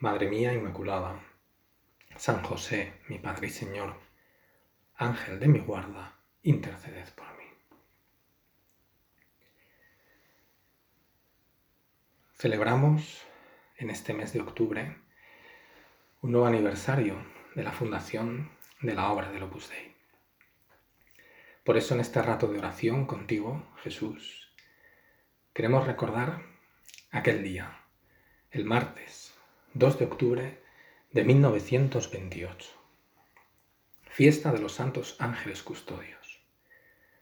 Madre mía Inmaculada, San José, mi Padre y Señor, Ángel de mi guarda, interceded por mí. Celebramos en este mes de octubre un nuevo aniversario de la fundación de la obra del Opus Dei. Por eso en este rato de oración contigo, Jesús, Queremos recordar aquel día, el martes 2 de octubre de 1928, fiesta de los santos ángeles custodios.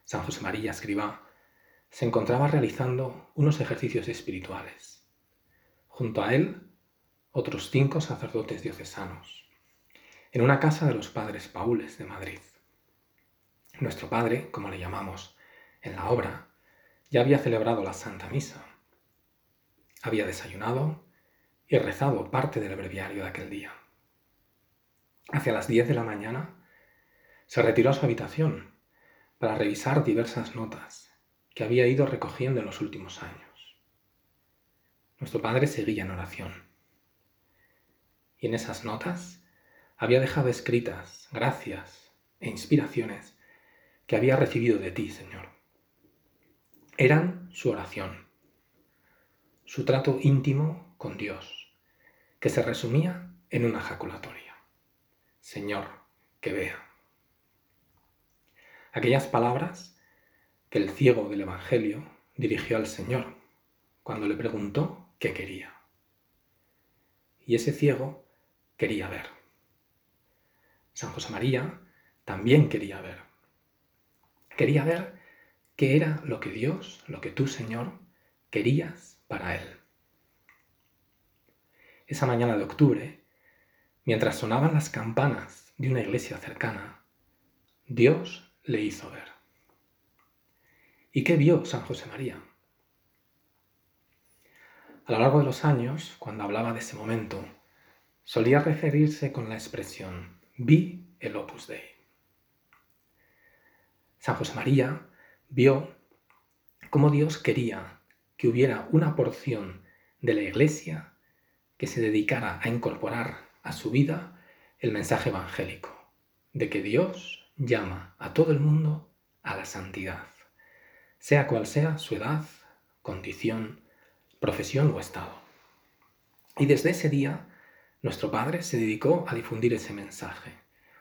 San José María Escribá se encontraba realizando unos ejercicios espirituales. Junto a él, otros cinco sacerdotes diocesanos, en una casa de los padres Paules de Madrid. Nuestro padre, como le llamamos en la obra, ya había celebrado la Santa Misa. Había desayunado y rezado parte del breviario de aquel día. Hacia las diez de la mañana se retiró a su habitación para revisar diversas notas que había ido recogiendo en los últimos años. Nuestro padre seguía en oración. Y en esas notas había dejado escritas gracias e inspiraciones que había recibido de ti, Señor eran su oración, su trato íntimo con Dios, que se resumía en una ejaculatoria. Señor, que vea. Aquellas palabras que el ciego del Evangelio dirigió al Señor cuando le preguntó qué quería. Y ese ciego quería ver. San José María también quería ver. Quería ver qué era lo que Dios, lo que tú, Señor, querías para él. Esa mañana de octubre, mientras sonaban las campanas de una iglesia cercana, Dios le hizo ver. ¿Y qué vio San José María? A lo largo de los años, cuando hablaba de ese momento, solía referirse con la expresión vi el opus dei. San José María vio cómo Dios quería que hubiera una porción de la iglesia que se dedicara a incorporar a su vida el mensaje evangélico de que Dios llama a todo el mundo a la santidad, sea cual sea su edad, condición, profesión o estado. Y desde ese día, nuestro Padre se dedicó a difundir ese mensaje,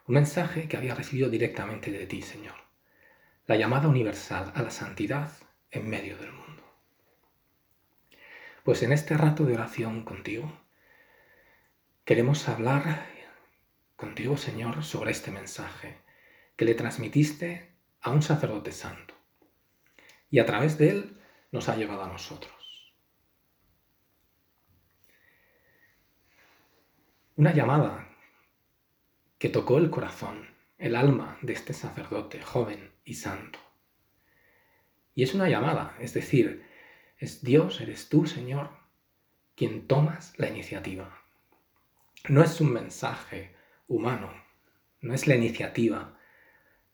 un mensaje que había recibido directamente de ti, Señor la llamada universal a la santidad en medio del mundo. Pues en este rato de oración contigo, queremos hablar contigo, Señor, sobre este mensaje que le transmitiste a un sacerdote santo y a través de él nos ha llevado a nosotros. Una llamada que tocó el corazón, el alma de este sacerdote joven y santo. Y es una llamada, es decir, es Dios, eres tú, Señor, quien tomas la iniciativa. No es un mensaje humano, no es la iniciativa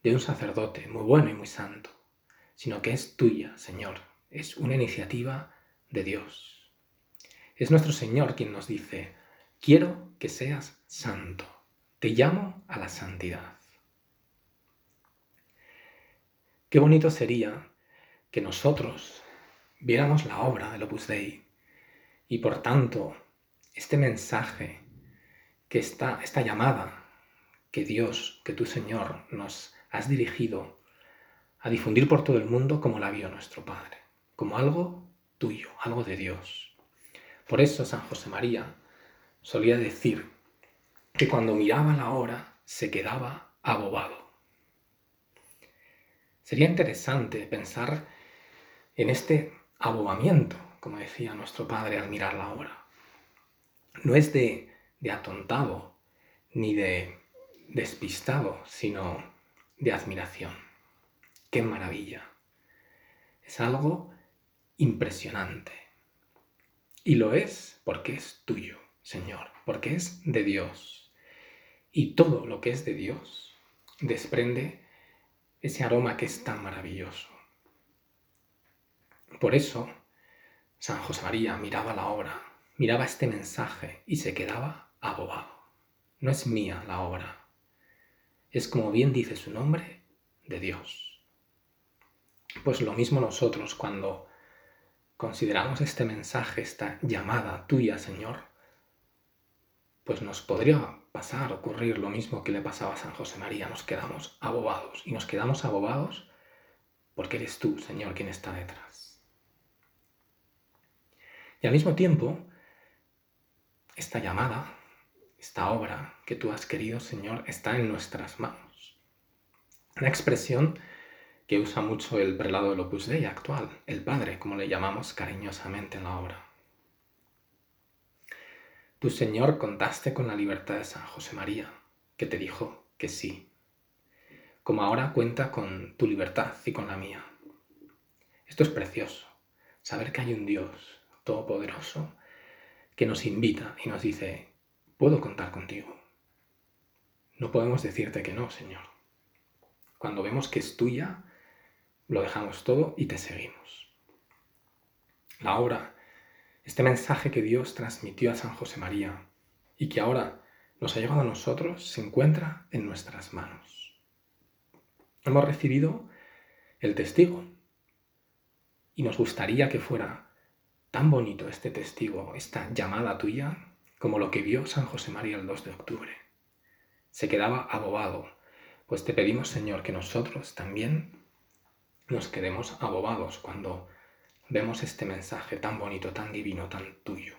de un sacerdote muy bueno y muy santo, sino que es tuya, Señor, es una iniciativa de Dios. Es nuestro Señor quien nos dice, quiero que seas santo, te llamo a la santidad. Qué bonito sería que nosotros viéramos la obra del Opus Dei y por tanto este mensaje, que está esta llamada que Dios, que tu Señor nos has dirigido a difundir por todo el mundo como la vio nuestro Padre, como algo tuyo, algo de Dios. Por eso San José María solía decir que cuando miraba la hora se quedaba abobado. Sería interesante pensar en este abobamiento, como decía nuestro padre al mirar la hora. no es de, de atontado ni de despistado, sino de admiración. ¡Qué maravilla! Es algo impresionante. Y lo es porque es tuyo, Señor, porque es de Dios. Y todo lo que es de Dios desprende ese aroma que es tan maravilloso. Por eso, San José María miraba la obra, miraba este mensaje y se quedaba abobado. No es mía la obra, es como bien dice su nombre, de Dios. Pues lo mismo nosotros cuando consideramos este mensaje, esta llamada tuya, Señor, pues nos podría pasar, ocurrir lo mismo que le pasaba a San José María, nos quedamos abobados y nos quedamos abobados porque eres tú, Señor, quien está detrás. Y al mismo tiempo, esta llamada, esta obra que tú has querido, Señor, está en nuestras manos. Una expresión que usa mucho el prelado del Opus Dei actual, el Padre, como le llamamos cariñosamente en la obra. Tu Señor contaste con la libertad de San José María, que te dijo que sí, como ahora cuenta con tu libertad y con la mía. Esto es precioso, saber que hay un Dios todopoderoso que nos invita y nos dice, puedo contar contigo. No podemos decirte que no, Señor. Cuando vemos que es tuya, lo dejamos todo y te seguimos. La obra este mensaje que Dios transmitió a San José María y que ahora nos ha llegado a nosotros se encuentra en nuestras manos. Hemos recibido el testigo y nos gustaría que fuera tan bonito este testigo, esta llamada tuya, como lo que vio San José María el 2 de octubre. Se quedaba abobado, pues te pedimos Señor que nosotros también nos quedemos abobados cuando vemos este mensaje tan bonito, tan divino, tan tuyo.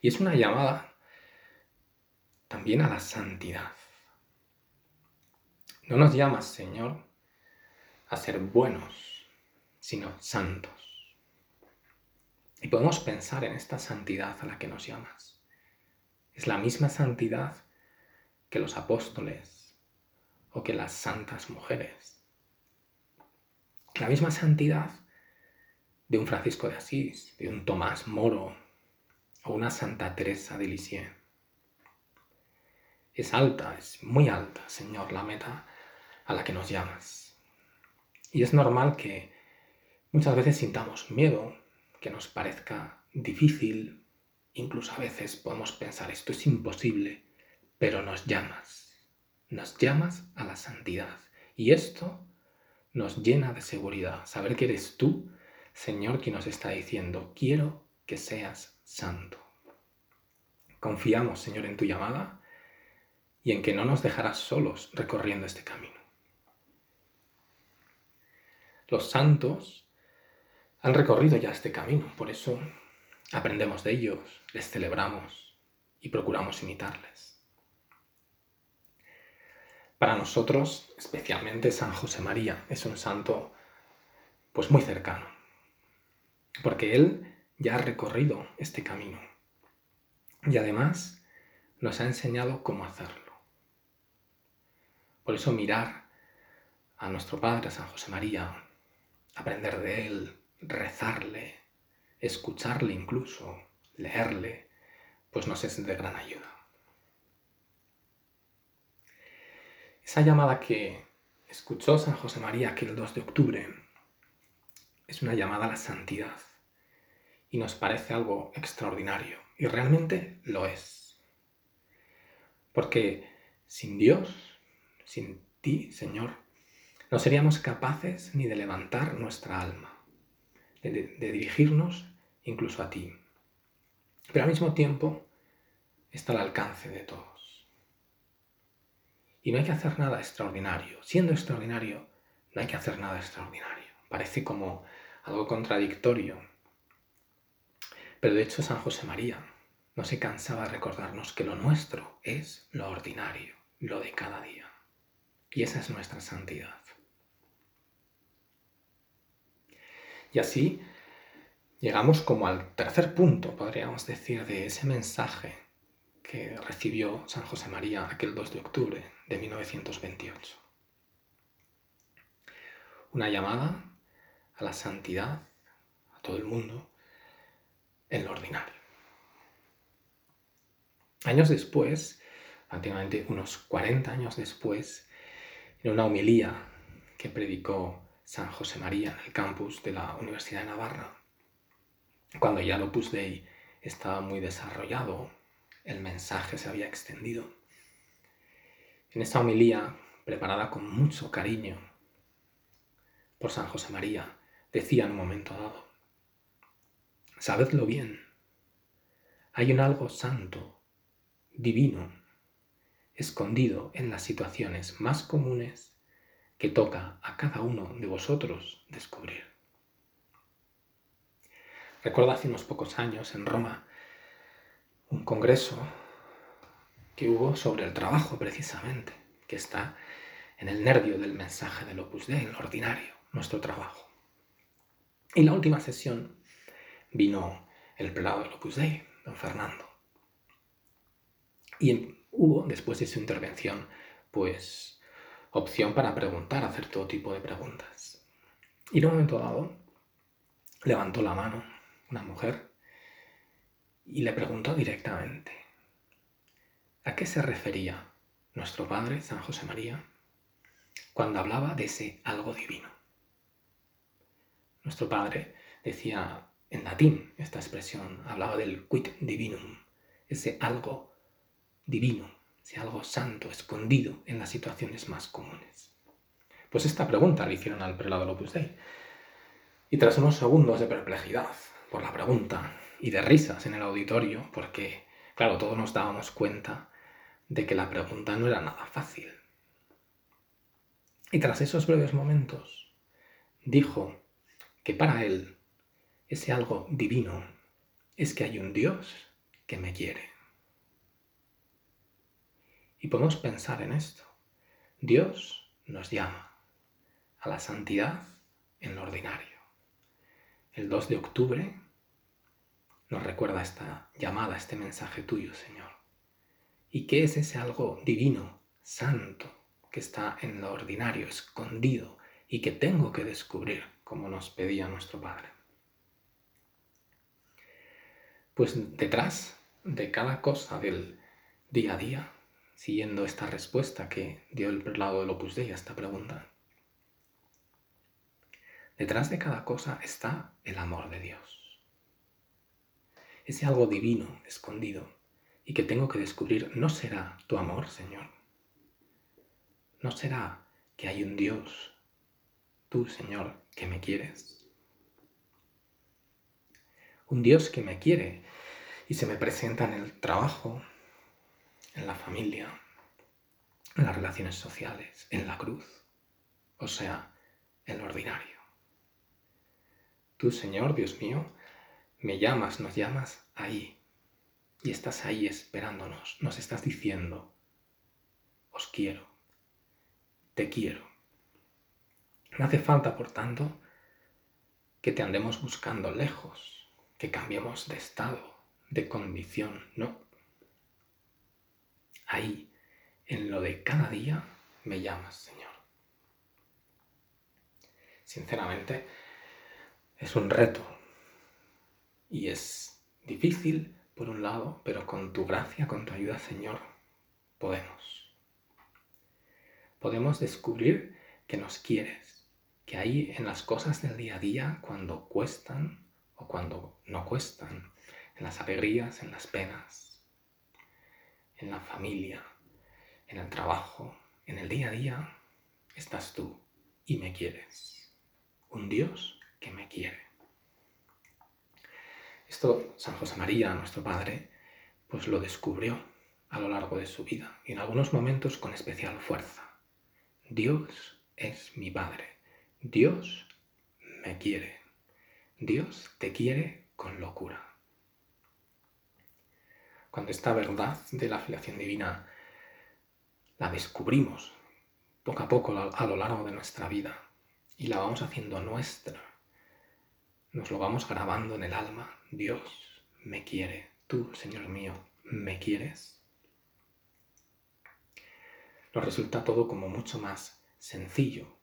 Y es una llamada también a la santidad. No nos llamas, Señor, a ser buenos, sino santos. Y podemos pensar en esta santidad a la que nos llamas. Es la misma santidad que los apóstoles o que las santas mujeres la misma santidad de un Francisco de Asís, de un Tomás Moro o una Santa Teresa de Lisieux. Es alta, es muy alta, Señor, la meta a la que nos llamas. Y es normal que muchas veces sintamos miedo, que nos parezca difícil, incluso a veces podemos pensar esto es imposible, pero nos llamas, nos llamas a la santidad. Y esto nos llena de seguridad. Saber que eres tú, Señor, quien nos está diciendo, quiero que seas santo. Confiamos, Señor, en tu llamada y en que no nos dejarás solos recorriendo este camino. Los santos han recorrido ya este camino, por eso aprendemos de ellos, les celebramos y procuramos imitarles. Para nosotros, especialmente San José María, es un santo pues muy cercano, porque él ya ha recorrido este camino y además nos ha enseñado cómo hacerlo. Por eso mirar a nuestro Padre, San José María, aprender de él, rezarle, escucharle incluso, leerle, pues nos es de gran ayuda. Esa llamada que escuchó San José María aquel 2 de octubre es una llamada a la santidad y nos parece algo extraordinario y realmente lo es. Porque sin Dios, sin ti, Señor, no seríamos capaces ni de levantar nuestra alma, de, dirigirnos incluso a ti. Pero al mismo tiempo está al alcance de todo. Y no hay que hacer nada extraordinario. Siendo extraordinario, no hay que hacer nada extraordinario. Parece como algo contradictorio. Pero de hecho San José María no se cansaba de recordarnos que lo nuestro es lo ordinario, lo de cada día. Y esa es nuestra santidad. Y así, llegamos como al tercer punto, podríamos decir, de ese mensaje que recibió San José María aquel 2 de octubre de 1928. Una llamada a la santidad, a todo el mundo, en lo ordinario. Años después, prácticamente unos 40 años después, en una homilía que predicó San José María en el campus de la Universidad de Navarra, cuando ya el Opus Dei estaba muy desarrollado, el mensaje se había extendido. En esta homilía, preparada con mucho cariño por San José María, decía en un momento dado, Sabedlo bien, hay un algo santo, divino, escondido en las situaciones más comunes que toca a cada uno de vosotros descubrir. Recuerdo hace unos pocos años en Roma un congreso que hubo sobre el trabajo precisamente, que está en el nervio del mensaje del Opus Dei, lo ordinario, nuestro trabajo. Y la última sesión vino el prelado del Opus Dei, don Fernando. Y hubo, después de su intervención, pues opción para preguntar, hacer todo tipo de preguntas. Y en un momento dado, levantó la mano una mujer y le preguntó directamente, ¿a qué se refería nuestro Padre, San José María, cuando hablaba de ese algo divino? Nuestro Padre decía en latín esta expresión, hablaba del quid divinum, ese algo divino, ese algo santo, escondido en las situaciones más comunes. Pues esta pregunta le hicieron al prelado Opus Dei. Y tras unos segundos de perplejidad por la pregunta y de risas en el auditorio, porque, claro, todos nos dábamos cuenta de que la pregunta no era nada fácil. Y tras esos breves momentos, dijo que para él ese algo divino es que hay un Dios que me quiere. Y podemos pensar en esto. Dios nos llama a la santidad en lo ordinario. El 2 de octubre nos recuerda esta llamada, este mensaje tuyo, Señor. ¿Y qué es ese algo divino, santo, que está en lo ordinario, escondido y que tengo que descubrir, como nos pedía nuestro Padre? Pues detrás de cada cosa del día a día, siguiendo esta respuesta que dio el prelado del Opus Dei a esta pregunta, detrás de cada cosa está el amor de Dios. Ese algo divino, escondido, y que tengo que descubrir, no será tu amor, Señor. No será que hay un Dios, tú, Señor, que me quieres un Dios que me quiere y se me presenta en el trabajo, en la familia, en las relaciones sociales, en la cruz, o sea, en lo ordinario. Tú, Señor, Dios mío, me llamas, nos llamas ahí, y estás ahí esperándonos, nos estás diciendo, os quiero, te quiero. No hace falta, por tanto, que te andemos buscando lejos, que cambiemos de estado, de condición, no. Ahí, en lo de cada día, me llamas, Señor. Sinceramente, es un reto y es difícil, por un lado, pero con tu gracia, con tu ayuda, Señor, podemos. Podemos descubrir que nos quieres, que ahí en las cosas del día a día, cuando cuestan, cuando no cuestan, en las alegrías, en las penas, en la familia, en el trabajo, en el día a día, estás tú y me quieres. Un Dios que me quiere. Esto San José María, nuestro Padre, pues lo descubrió a lo largo de su vida y en algunos momentos con especial fuerza. Dios es mi Padre. Dios me quiere. Dios te quiere con locura. Cuando esta verdad de la filiación divina la descubrimos poco a poco a lo largo de nuestra vida y la vamos haciendo nuestra, nos lo vamos grabando en el alma. Dios me quiere, tú, Señor mío, me quieres. Nos resulta todo como mucho más sencillo.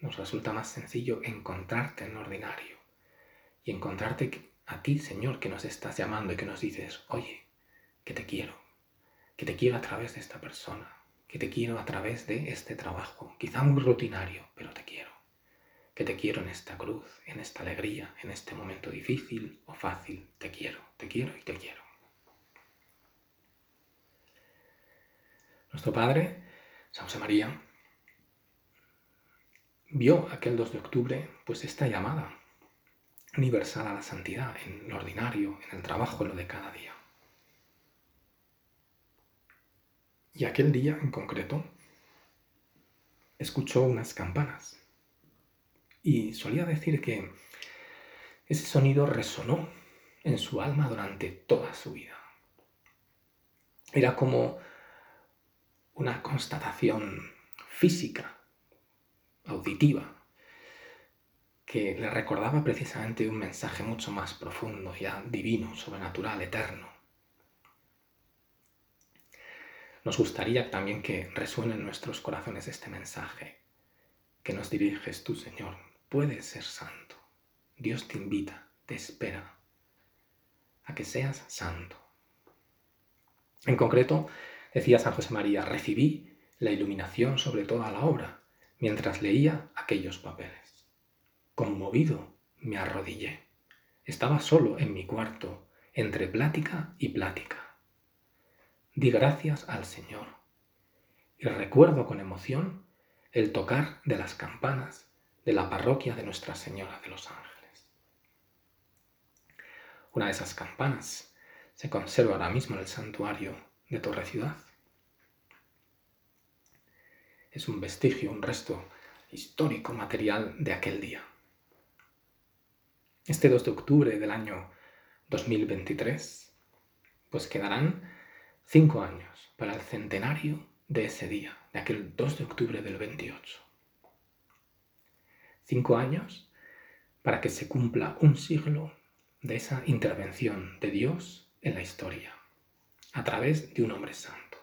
Nos resulta más sencillo encontrarte en lo ordinario y encontrarte a ti, Señor, que nos estás llamando y que nos dices, oye, que te quiero, que te quiero a través de esta persona, que te quiero a través de este trabajo, quizá muy rutinario, pero te quiero, que te quiero en esta cruz, en esta alegría, en este momento difícil o fácil, te quiero, te quiero y te quiero. Nuestro Padre, San José María, vio aquel 2 de octubre pues esta llamada universal a la santidad en lo ordinario, en el trabajo, en lo de cada día. Y aquel día en concreto escuchó unas campanas y solía decir que ese sonido resonó en su alma durante toda su vida. Era como una constatación física, auditiva, que le recordaba precisamente un mensaje mucho más profundo, ya divino, sobrenatural, eterno. Nos gustaría también que resuene en nuestros corazones este mensaje, que nos diriges tú, Señor. Puedes ser santo. Dios te invita, te espera a que seas santo. En concreto, decía San José María, recibí la iluminación sobre toda la obra mientras leía aquellos papeles. Conmovido, me arrodillé. Estaba solo en mi cuarto, entre plática y plática di gracias al Señor. Y recuerdo con emoción el tocar de las campanas de la parroquia de Nuestra Señora de los Ángeles. Una de esas campanas se conserva ahora mismo en el santuario de Torre Ciudad. Es un vestigio, un resto histórico, material de aquel día. Este 2 de octubre del año 2023, pues quedarán Cinco años para el centenario de ese día, de aquel 2 de octubre del 28. Cinco años para que se cumpla un siglo de esa intervención de Dios en la historia, a través de un hombre santo.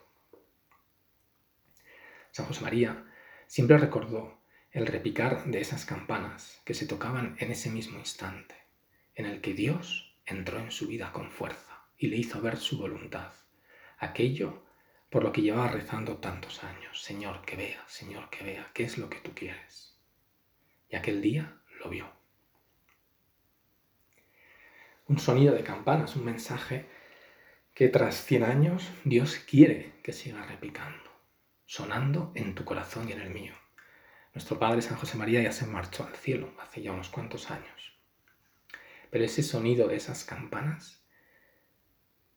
San José María siempre recordó el repicar de esas campanas que se tocaban en ese mismo instante, en el que Dios entró en su vida con fuerza y le hizo ver su voluntad aquello por lo que llevaba rezando tantos años. Señor, que vea, Señor, que vea, ¿qué es lo que tú quieres? Y aquel día lo vio. Un sonido de campanas, un mensaje que tras 100 años Dios quiere que siga repicando, sonando en tu corazón y en el mío. Nuestro Padre San José María ya se marchó al cielo hace ya unos cuantos años. Pero ese sonido de esas campanas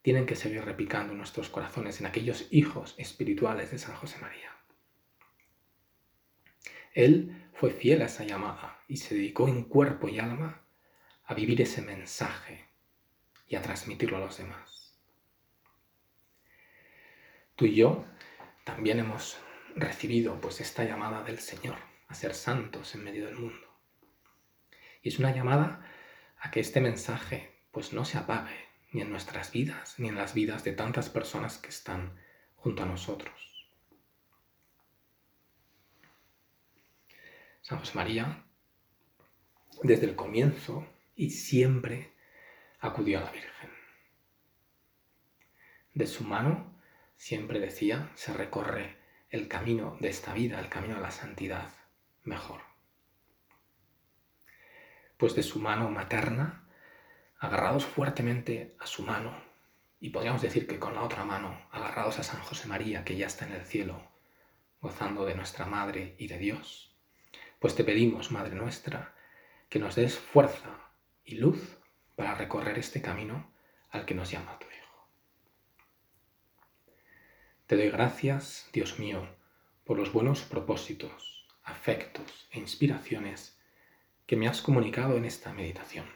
tienen que seguir repicando nuestros corazones, en aquellos hijos espirituales de San José María. Él fue fiel a esa llamada y se dedicó en cuerpo y alma a vivir ese mensaje y a transmitirlo a los demás. Tú y yo también hemos recibido pues esta llamada del Señor a ser santos en medio del mundo. Y es una llamada a que este mensaje pues no se apague, ni en nuestras vidas, ni en las vidas de tantas personas que están junto a nosotros. San José María, desde el comienzo y siempre acudió a la Virgen. De su mano, siempre decía, se recorre el camino de esta vida, el camino a la santidad mejor. Pues de su mano materna agarrados fuertemente a su mano, y podríamos decir que con la otra mano, agarrados a San José María, que ya está en el cielo, gozando de nuestra Madre y de Dios, pues te pedimos, Madre nuestra, que nos des fuerza y luz para recorrer este camino al que nos llama tu Hijo. Te doy gracias, Dios mío, por los buenos propósitos, afectos e inspiraciones que me has comunicado en esta meditación